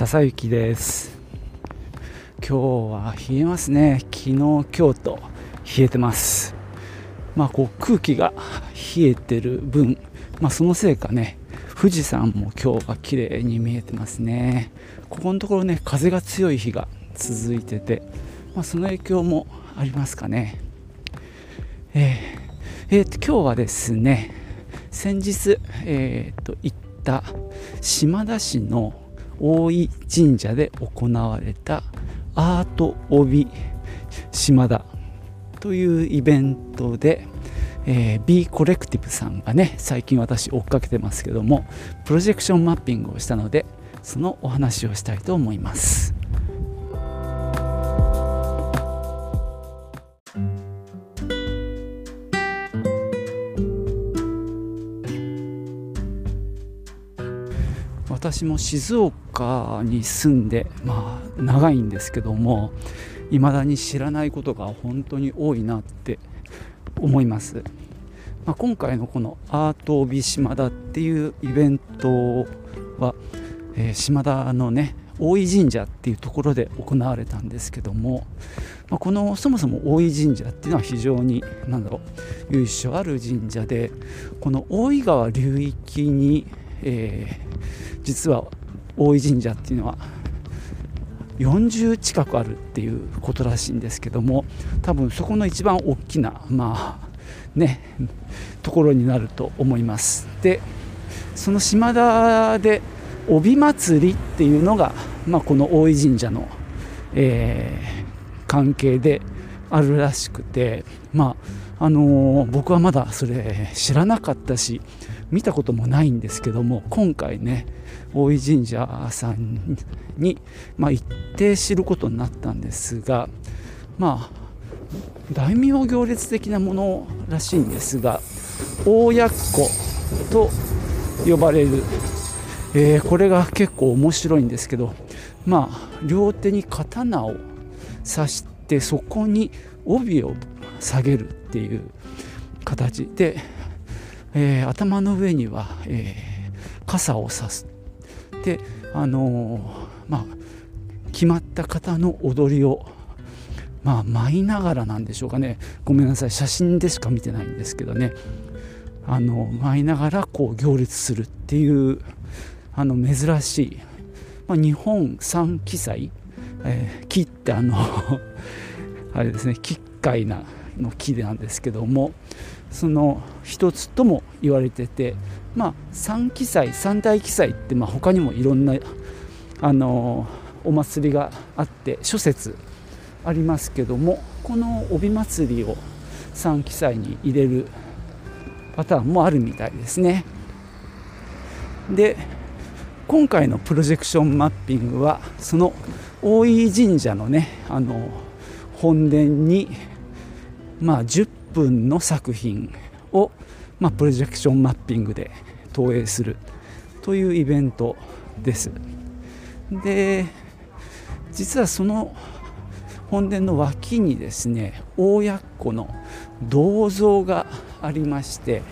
笹雪です。今日は冷えますね。昨日今日と冷えてます。まあこう空気が冷えてる分まあそのせいかね富士山も今日は綺麗に見えてますね。ここのところね風が強い日が続いてて、まあ、その影響もありますかね。えー、えー、今日はですね先日、えーと行った島田市の大井神社で行われたアート帯島田というイベントで、えー、B コレクティブさんがね最近私追っかけてますけどもプロジェクションマッピングをしたのでそのお話をしたいと思います。私も静岡に住んで、まあ、長いんですけどもいまだに知らないことが本当に多いなって思います、まあ、今回のこのアート帯島田っていうイベントは、えー、島田のね大井神社っていうところで行われたんですけども、まあ、このそもそも大井神社っていうのは非常に何だろう由緒ある神社でこの大井川流域に、えー実は大井神社っていうのは40近くあるっていうことらしいんですけども多分そこの一番大きなまあねところになると思います。でその島田で帯祭りっていうのが、まあ、この大井神社の、えー、関係であるらしくてまああのー、僕はまだそれ知らなかったし見たこともないんですけども今回ね大井神社さんに、まあ、行って知ることになったんですがまあ大名行列的なものらしいんですが大奴と呼ばれる、えー、これが結構面白いんですけどまあ両手に刀を刺してそこに帯を下げるっていう形でえー、頭の上には、えー、傘を差す。であのー、まあ決まった方の踊りをまあ舞いながらなんでしょうかね。ごめんなさい。写真でしか見てないんですけどね。あの舞いながらこう行列するっていうあの珍しい、まあ、日本三奇祭、えー、木ってあの あれですね。奇怪なの木なんですけども。その一つとも言われてて、まあ、三記載三大記載ってまあ他にもいろんなあのお祭りがあって諸説ありますけどもこの帯祭りを三記載に入れるパターンもあるみたいですね。で今回のプロジェクションマッピングはその大井神社のねあの本殿にまあ10分の作品を、まあ、プロジェクションマッピングで投影するというイベントです。で実はその本殿の脇にですね大奴の銅像がありまして、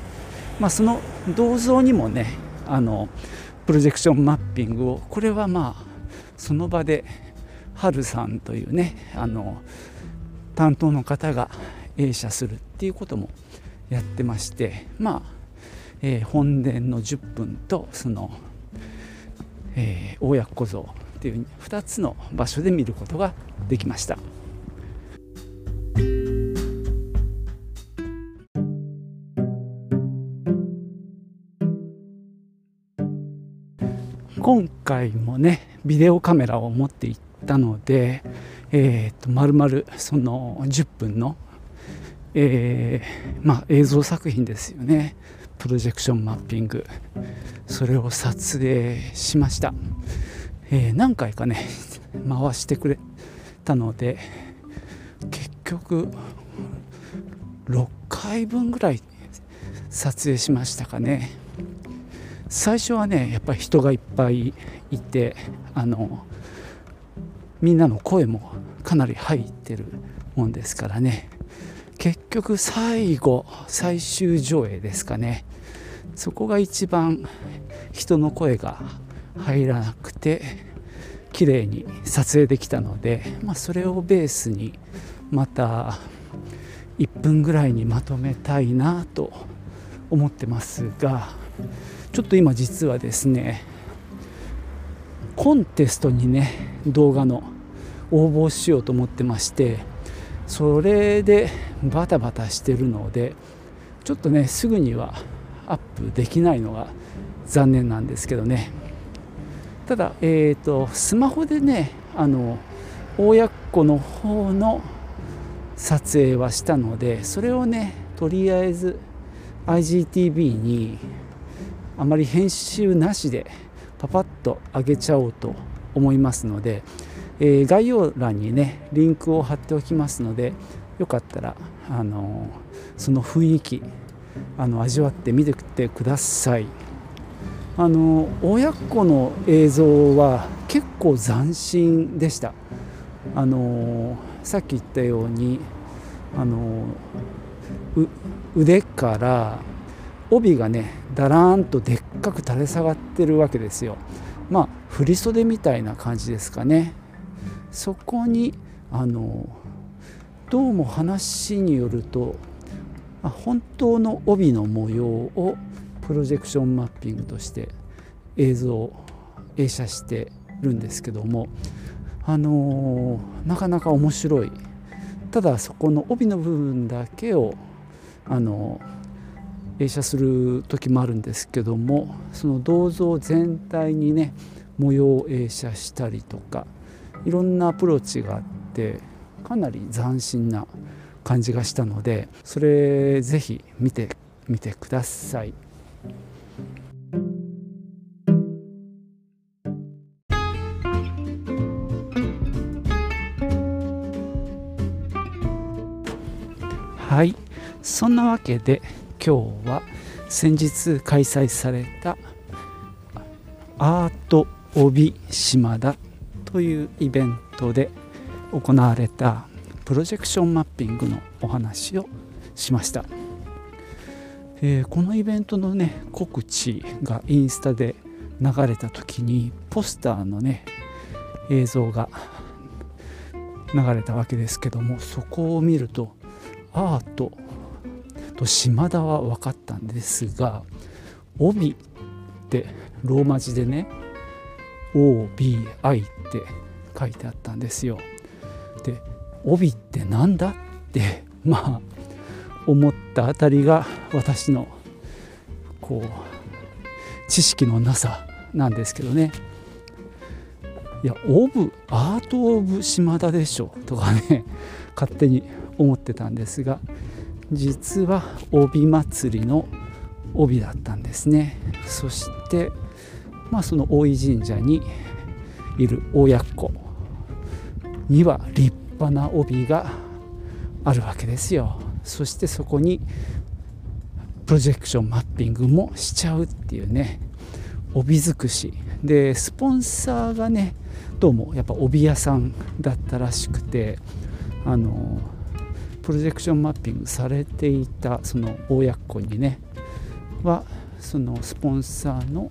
まあ、その銅像にもねあのプロジェクションマッピングをこれはまあその場で春さんというねあの担当の方が映写するっていうこともやってましてまあ、えー、本殿の10分とその、えー、大薬小僧っていう2つの場所で見ることができました。今回もねビデオカメラを持っていったので、えーと、と丸々その10分のえー、まあ、映像作品ですよね。プロジェクションマッピング。それを撮影しました、えー、何回かね回してくれたので結局6回分ぐらい撮影しましたかね。最初はねやっぱり人がいっぱいいてあのみんなの声もかなり入ってるもんですからね。局最後最終上映ですかね。そこが一番人の声が入らなくて綺麗に撮影できたので、まあ、それをベースにまた1分ぐらいにまとめたいなと思ってますがちょっと今実はですねコンテストにね動画の応募しようと思ってましてそれでバタバタしてるのでちょっとねすぐにはアップできないのが残念なんですけどね。ただ、えーと、スマホでねあの親子の方の撮影はしたのでそれをねとりあえず IGTV にあまり編集なしでパパッと上げちゃおうと思いますので、えー、概要欄にねリンクを貼っておきますのでよかったらあのその雰囲気あの味わってみてください。あの親子の映像は結構斬新でした。あのさっき言ったようにあの腕から帯がねだらーんとでっかく垂れ下がってるわけですよ。まあ振袖みたいな感じですかね。そこにあのどうも話によると本当の帯の模様をプロジェクションマッピングとして映像映写してるんですけどもあの、なかなか面白い。ただそこの帯の部分だけをあの映写する時もあるんですけどもその銅像全体にね模様を映写したりとかいろんなアプローチがあってかなり斬新な感じがしたのでそれぜひ見てみてください。はいそんなわけで今日は先日開催されたアート帯島田というイベントで行われたプロジェクションマッピングのお話をしました、えー、このイベントのね告知がインスタで流れた時にポスターのね映像が流れたわけですけどもそこを見るとアートと島田は分かったんですが帯ってローマ字でね OBI っって書いてあったんですよ。で帯って何だって まあ思ったあたりが私のこう知識のなさなんですけどねいやオブアート・オブ島田でしょとかね 勝手に思ってたんですが実は帯祭りの帯だったんですねそしてまあその大井神社にいる親子には立派な帯があるわけですよ。そしてそこにプロジェクションマッピングもしちゃうっていうね帯尽くし。でスポンサーがねどうもやっぱ帯屋さんだったらしくてあのプロジェクションマッピングされていたその親子にねはそのスポンサーの、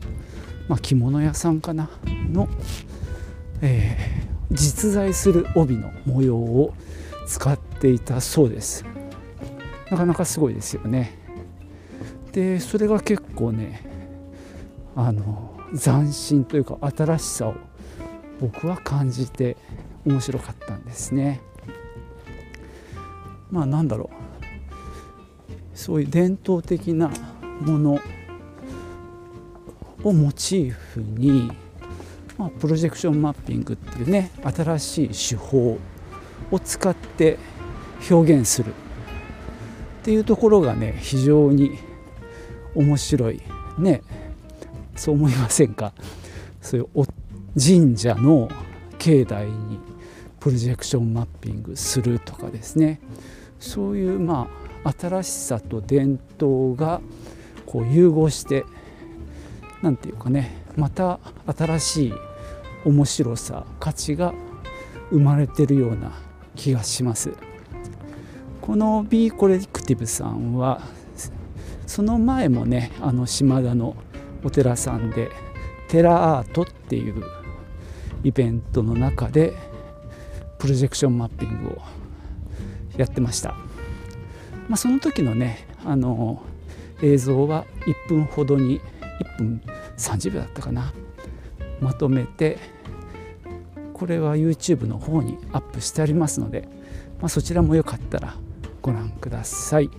まあ、着物屋さんかなの、えー、実在する帯の模様を使っていたそうです。なかなかすごいですよね。でそれが結構ねあの斬新というか新しさを僕は感じて面白かったんですね。まあなんだろう。そういう伝統的なものをモチーフに、まあ、プロジェクションマッピングっていうね新しい手法を使って表現するっていうところがね非常に面白いね。そう思いませんか？そういう神社の境内にプロジェクションマッピングするとかですね。そういうまあ新しさと伝統がこう融合して何て言うかねまた新しい面白さ価値が生まれてるような気がします。この B コレクティブさんはその前もねあの島田のお寺さんでテラアートっていうイベントの中でプロジェクションマッピングをやってました、まあ、その時のねあの映像は1分ほどに1分30秒だったかな。まとめてこれは YouTube の方にアップしてありますので、まあ、そちらもよかったらご覧ください。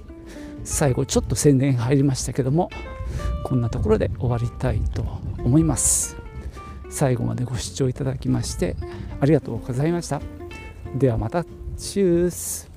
最後ちょっと宣伝入りましたけどもこんなところで終わりたいと思います。最後までご視聴いただきましてありがとうございました。ではまた。チュース。